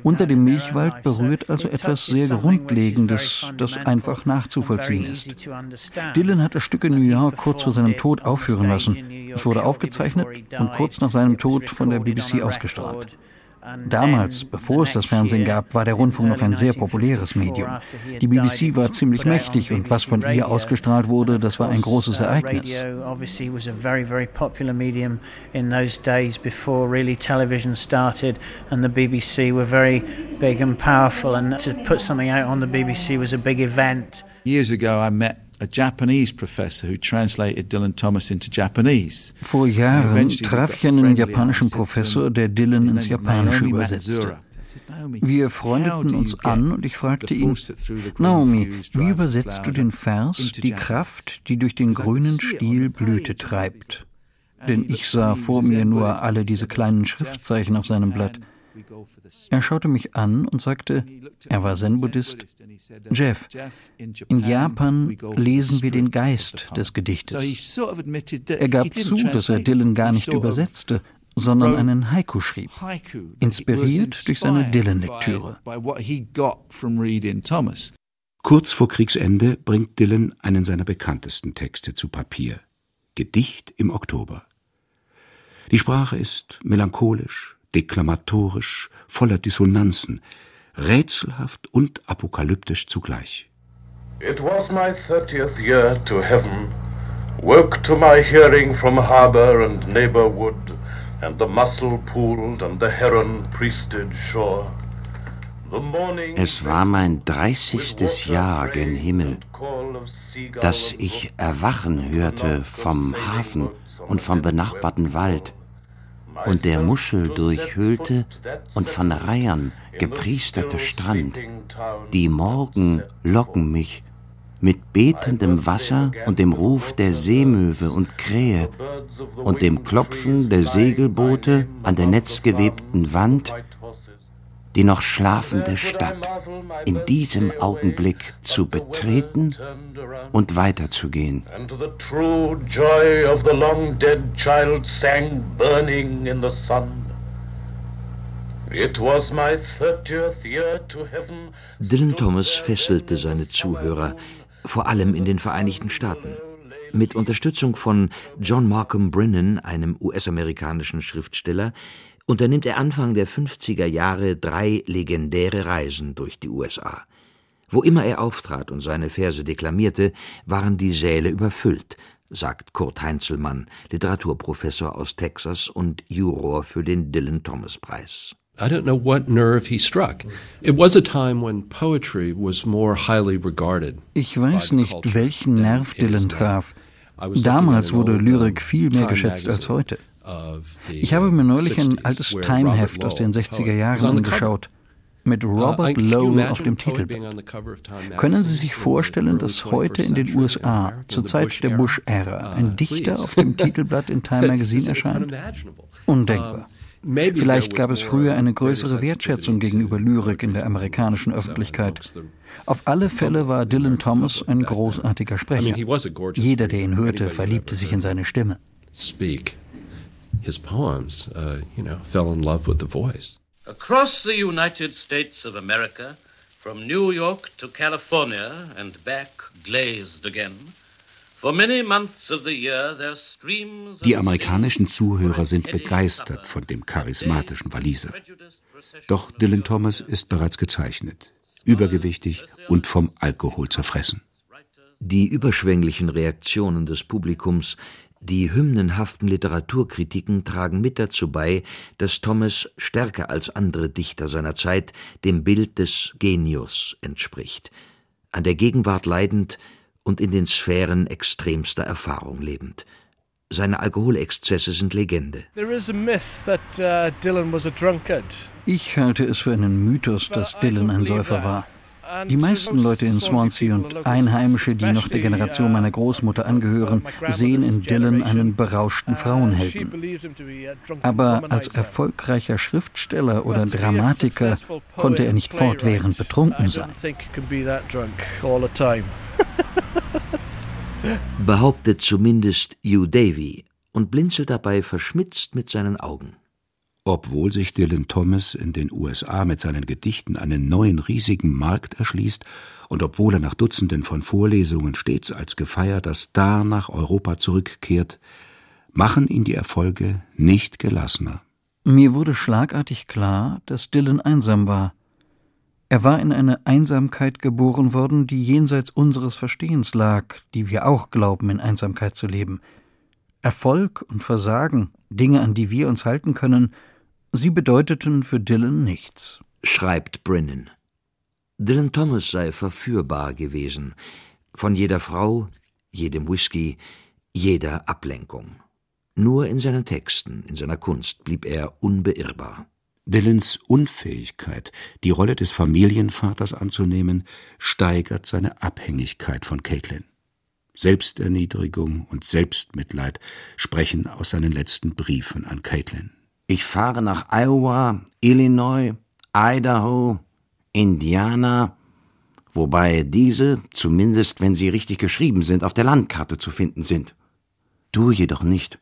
Unter dem Milchwald berührt also etwas sehr Grundlegendes, das einfach nachzuvollziehen ist. Dylan hat das Stück in New York kurz vor seinem Tod aufführen lassen. Es wurde aufgezeichnet und kurz nach seinem Tod von der BBC ausgestrahlt. Damals, bevor es das Fernsehen gab, war der Rundfunk noch ein sehr populäres Medium. Die BBC war ziemlich mächtig und was von ihr ausgestrahlt wurde, das war ein großes Ereignis. BBC were very big and powerful and to put something out on the BBC was a big event. Years ago I met a Japanese professor who translated Dylan Thomas into Japanese. Vor Jahren traf ich einen japanischen Professor, der Dylan ins Japanische übersetzte. Wir freundeten uns an und ich fragte ihn, Naomi, wie übersetzt du den Vers, die Kraft, die durch den grünen Stiel Blüte treibt? Denn ich sah vor mir nur alle diese kleinen Schriftzeichen auf seinem Blatt. Er schaute mich an und sagte, er war Zen-Buddhist, Jeff, in Japan lesen wir den Geist des Gedichtes. Er gab zu, dass er Dylan gar nicht übersetzte, sondern einen Haiku schrieb, inspiriert durch seine Dylan-Lektüre. Kurz vor Kriegsende bringt Dylan einen seiner bekanntesten Texte zu Papier, Gedicht im Oktober. Die Sprache ist melancholisch, deklamatorisch, voller Dissonanzen, rätselhaft und apokalyptisch zugleich. It was my thirtieth year to heaven, woke to my hearing from harbor and neighborwood, and the mussel pooled and the heron priested shore. Es war mein dreißigstes Jahr gen Himmel, dass ich Erwachen hörte vom Hafen und vom benachbarten Wald, und der Muschel durchhüllte und von Reihern gepriesterte Strand. Die Morgen locken mich mit betendem Wasser und dem Ruf der Seemöwe und Krähe und dem Klopfen der Segelboote an der netzgewebten Wand die noch schlafende Stadt in diesem Augenblick zu betreten und weiterzugehen. Dylan Thomas fesselte seine Zuhörer, vor allem in den Vereinigten Staaten. Mit Unterstützung von John Markham Brennan, einem US-amerikanischen Schriftsteller, unternimmt er Anfang der 50er Jahre drei legendäre Reisen durch die USA. Wo immer er auftrat und seine Verse deklamierte, waren die Säle überfüllt, sagt Kurt Heinzelmann, Literaturprofessor aus Texas und Juror für den Dylan Thomas Preis. I don't know what nerve he struck. It was a time when poetry was more highly regarded. Ich weiß nicht, welchen Nerv Dylan traf. Damals wurde Lyrik viel mehr geschätzt als heute. Ich habe mir neulich ein altes Time-Heft aus den 60er Jahren angeschaut mit uh, Robert Lowe auf dem Titelbild. Können Sie sich vorstellen, dass heute in den USA zur Zeit der Bush-Ära uh, ein Dichter auf dem Titelblatt in Time Magazine erscheint? Undenkbar. Vielleicht gab es früher eine größere Wertschätzung gegenüber Lyrik in der amerikanischen Öffentlichkeit. Auf alle Fälle war Dylan Thomas ein großartiger Sprecher. Jeder, der ihn hörte, verliebte sich in seine Stimme. Speak his poems, uh, you know, fell in love with the voice. Across the United States of America, from New York to California and back glazed again, Die amerikanischen Zuhörer sind begeistert von dem charismatischen Waliser. Doch Dylan Thomas ist bereits gezeichnet, übergewichtig und vom Alkohol zerfressen. Die überschwänglichen Reaktionen des Publikums die hymnenhaften Literaturkritiken tragen mit dazu bei, dass Thomas stärker als andere Dichter seiner Zeit dem Bild des Genius entspricht, an der Gegenwart leidend und in den Sphären extremster Erfahrung lebend. Seine Alkoholexzesse sind Legende. Uh, ich halte es für einen Mythos, dass Dylan ein Säufer war. Die meisten Leute in Swansea und Einheimische, die noch der Generation meiner Großmutter angehören, sehen in Dylan einen berauschten Frauenhelden. Aber als erfolgreicher Schriftsteller oder Dramatiker konnte er nicht fortwährend betrunken sein. Behauptet zumindest Hugh Davy und blinzelt dabei verschmitzt mit seinen Augen. Obwohl sich Dylan Thomas in den USA mit seinen Gedichten einen neuen riesigen Markt erschließt und obwohl er nach Dutzenden von Vorlesungen stets als gefeierter Star nach Europa zurückkehrt, machen ihn die Erfolge nicht gelassener. Mir wurde schlagartig klar, dass Dylan einsam war. Er war in eine Einsamkeit geboren worden, die jenseits unseres Verstehens lag, die wir auch glauben, in Einsamkeit zu leben. Erfolg und Versagen, Dinge, an die wir uns halten können, Sie bedeuteten für Dylan nichts, schreibt Brennan. Dylan Thomas sei verführbar gewesen, von jeder Frau, jedem Whisky, jeder Ablenkung. Nur in seinen Texten, in seiner Kunst blieb er unbeirrbar. Dylans Unfähigkeit, die Rolle des Familienvaters anzunehmen, steigert seine Abhängigkeit von Caitlin. Selbsterniedrigung und Selbstmitleid sprechen aus seinen letzten Briefen an Caitlin. Ich fahre nach Iowa, Illinois, Idaho, Indiana, wobei diese, zumindest wenn sie richtig geschrieben sind, auf der Landkarte zu finden sind. Du jedoch nicht.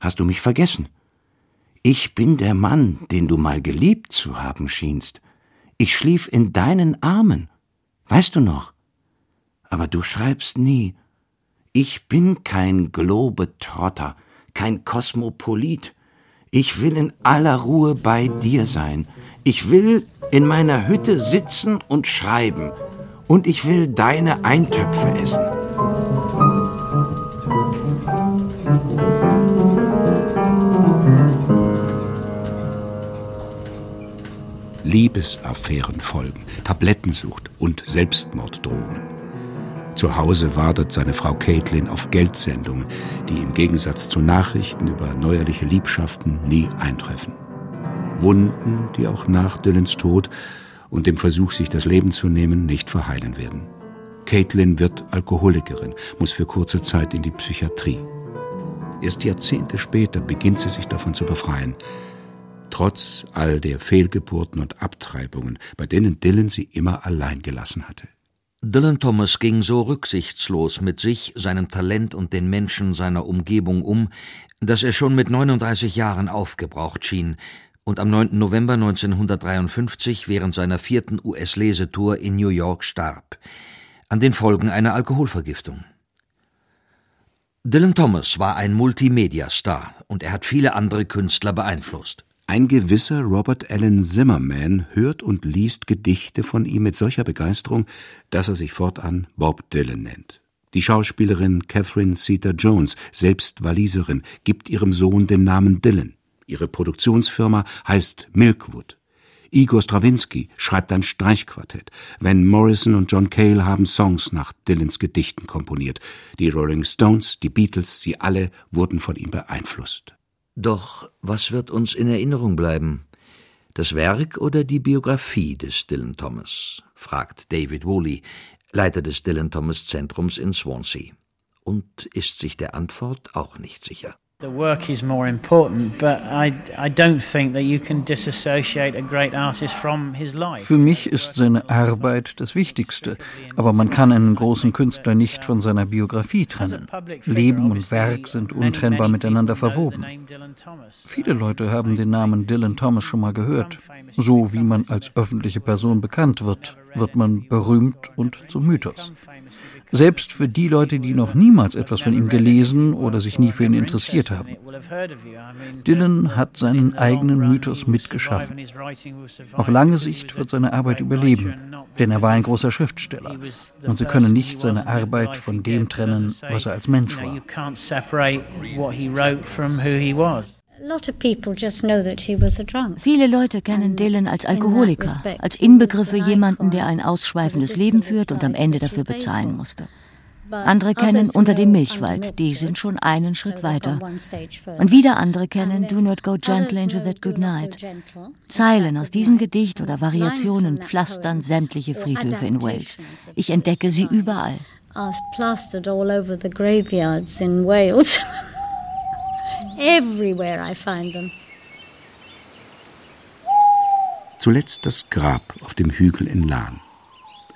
Hast du mich vergessen? Ich bin der Mann, den du mal geliebt zu haben schienst. Ich schlief in deinen Armen. Weißt du noch? Aber du schreibst nie. Ich bin kein Globetrotter, kein Kosmopolit. Ich will in aller Ruhe bei dir sein. Ich will in meiner Hütte sitzen und schreiben. Und ich will deine Eintöpfe essen. Liebesaffären folgen, Tablettensucht und Selbstmorddrohungen. Zu Hause wartet seine Frau Caitlin auf Geldsendungen, die im Gegensatz zu Nachrichten über neuerliche Liebschaften nie eintreffen. Wunden, die auch nach Dylans Tod und dem Versuch, sich das Leben zu nehmen, nicht verheilen werden. Caitlin wird Alkoholikerin, muss für kurze Zeit in die Psychiatrie. Erst Jahrzehnte später beginnt sie sich davon zu befreien. Trotz all der Fehlgeburten und Abtreibungen, bei denen Dylan sie immer allein gelassen hatte. Dylan Thomas ging so rücksichtslos mit sich, seinem Talent und den Menschen seiner Umgebung um, dass er schon mit 39 Jahren aufgebraucht schien und am 9. November 1953 während seiner vierten US-Lesetour in New York starb, an den Folgen einer Alkoholvergiftung. Dylan Thomas war ein Multimedia-Star und er hat viele andere Künstler beeinflusst. Ein gewisser Robert Allen Zimmerman hört und liest Gedichte von ihm mit solcher Begeisterung, dass er sich fortan Bob Dylan nennt. Die Schauspielerin Catherine Zeta-Jones, selbst Waliserin, gibt ihrem Sohn den Namen Dylan. Ihre Produktionsfirma heißt Milkwood. Igor Strawinski schreibt ein Streichquartett. Van Morrison und John Cale haben Songs nach Dylans Gedichten komponiert. Die Rolling Stones, die Beatles, sie alle wurden von ihm beeinflusst. Doch was wird uns in Erinnerung bleiben? Das Werk oder die Biografie des Dylan Thomas? fragt David Woolley, Leiter des Dylan Thomas Zentrums in Swansea. Und ist sich der Antwort auch nicht sicher. The work is more important, but I, I don't think that you can disassociate a great artist from his life. Für mich ist seine Arbeit das Wichtigste, aber man kann einen großen Künstler nicht von seiner Biografie trennen. Leben und Werk sind untrennbar miteinander verwoben. Viele Leute haben den Namen Dylan Thomas schon mal gehört. So wie man als öffentliche Person bekannt wird, wird man berühmt und zum Mythos. Selbst für die Leute, die noch niemals etwas von ihm gelesen oder sich nie für ihn interessiert haben. Dylan hat seinen eigenen Mythos mitgeschaffen. Auf lange Sicht wird seine Arbeit überleben, denn er war ein großer Schriftsteller. Und Sie können nicht seine Arbeit von dem trennen, was er als Mensch war. Viele Leute kennen Dylan als Alkoholiker, als Inbegriff für jemanden, der ein ausschweifendes Leben führt und am Ende dafür bezahlen musste. Andere kennen Unter dem Milchwald, die sind schon einen Schritt weiter. Und wieder andere kennen Do Not Go Gentle into That Good Night. Zeilen aus diesem Gedicht oder Variationen pflastern sämtliche Friedhöfe in Wales. Ich entdecke sie überall. plastered all over the graveyards in Wales. Everywhere I find them. Zuletzt das Grab auf dem Hügel in Lahn.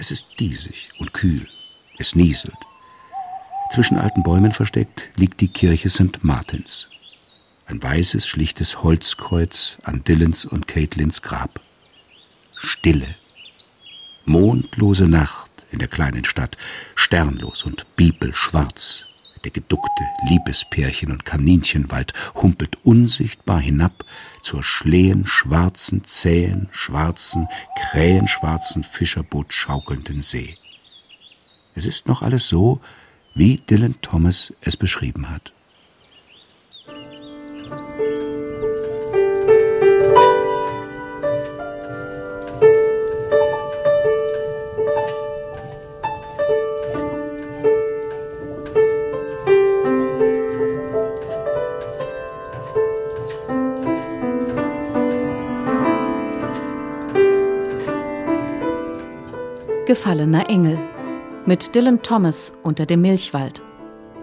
Es ist diesig und kühl. Es nieselt. Zwischen alten Bäumen versteckt liegt die Kirche St. Martins. Ein weißes, schlichtes Holzkreuz an Dylans und Caitlins Grab. Stille. Mondlose Nacht in der kleinen Stadt, sternlos und bibelschwarz der geduckte Liebespärchen- und Kaninchenwald humpelt unsichtbar hinab zur schlehen, schwarzen, zähen, schwarzen, krähenschwarzen Fischerboot schaukelnden See. Es ist noch alles so, wie Dylan Thomas es beschrieben hat. Gefallener Engel mit Dylan Thomas unter dem Milchwald.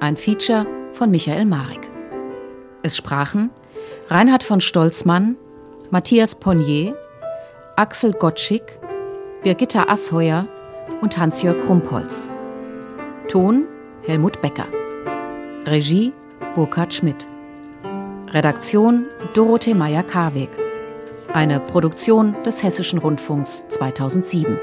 Ein Feature von Michael Marek. Es sprachen Reinhard von Stolzmann, Matthias Ponnier, Axel Gottschick, Birgitta Asheuer und Hans-Jörg Krumpholz. Ton Helmut Becker. Regie Burkhard Schmidt. Redaktion Dorothee Meyer-Karweg. Eine Produktion des Hessischen Rundfunks 2007.